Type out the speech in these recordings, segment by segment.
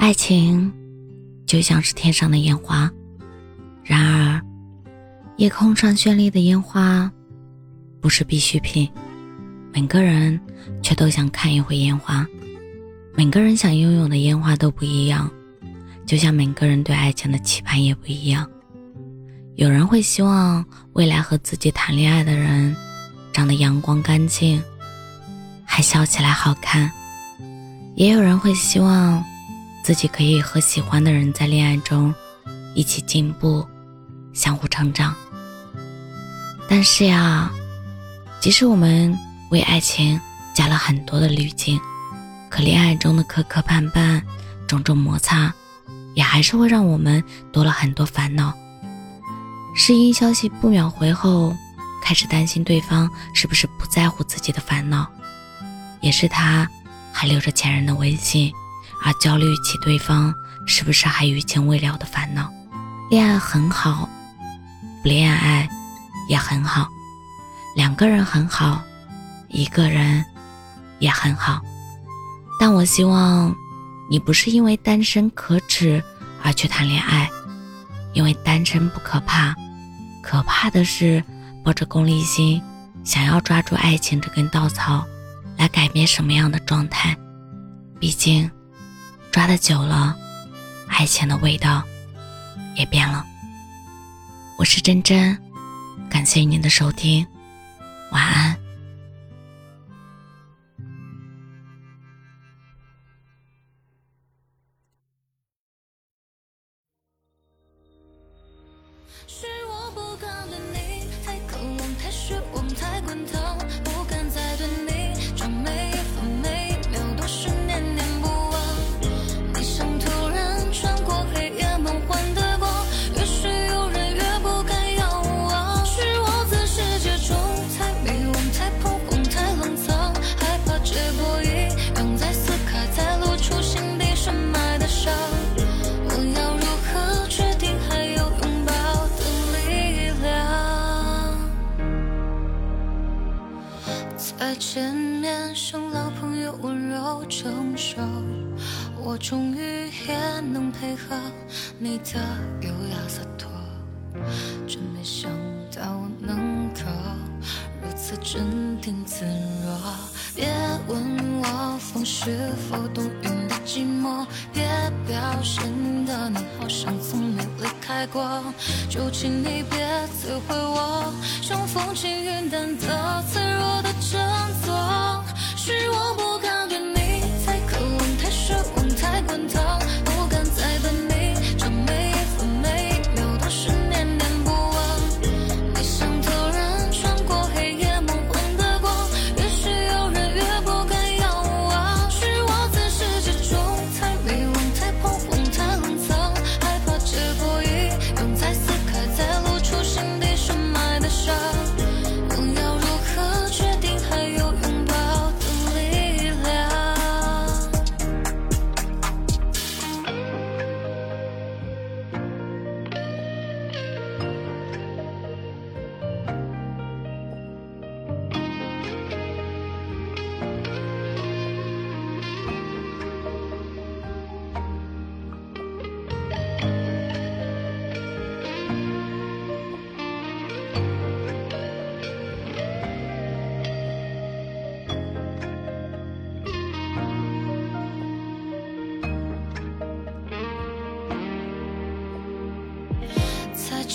爱情就像是天上的烟花，然而夜空上绚丽的烟花不是必需品。每个人却都想看一回烟花，每个人想拥有的烟花都不一样，就像每个人对爱情的期盼也不一样。有人会希望未来和自己谈恋爱的人长得阳光干净，还笑起来好看；也有人会希望。自己可以和喜欢的人在恋爱中一起进步，相互成长。但是呀，即使我们为爱情加了很多的滤镜，可恋爱中的磕磕绊绊、种种摩擦，也还是会让我们多了很多烦恼。是因消息不秒回后，开始担心对方是不是不在乎自己的烦恼，也是他还留着前任的微信。而焦虑起对方是不是还余情未了的烦恼。恋爱很好，不恋爱也很好，两个人很好，一个人也很好。但我希望你不是因为单身可耻而去谈恋爱，因为单身不可怕，可怕的是抱着功利心，想要抓住爱情这根稻草，来改变什么样的状态。毕竟。抓的久了，爱情的味道也变了。我是真真，感谢您的收听，晚安。再见面像老朋友温柔成熟，我终于也能配合你的优雅洒脱，真没想到能够如此镇定自若。别问我风是否懂雨寂寞，别表现的你好像从没离开过，就请你别摧毁我像风轻云淡的脆弱的。真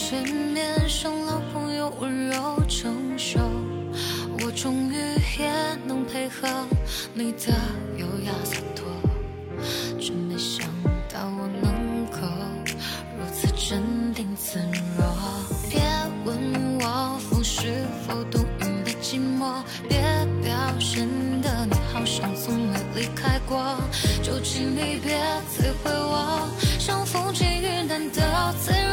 见面像老朋友温柔成熟，我终于也能配合你的优雅洒脱，真没想到我能够如此镇定自若。别问我风是否懂云的寂寞，别表现的你好像从没离开过，就请你别摧毁我像风轻云淡的自。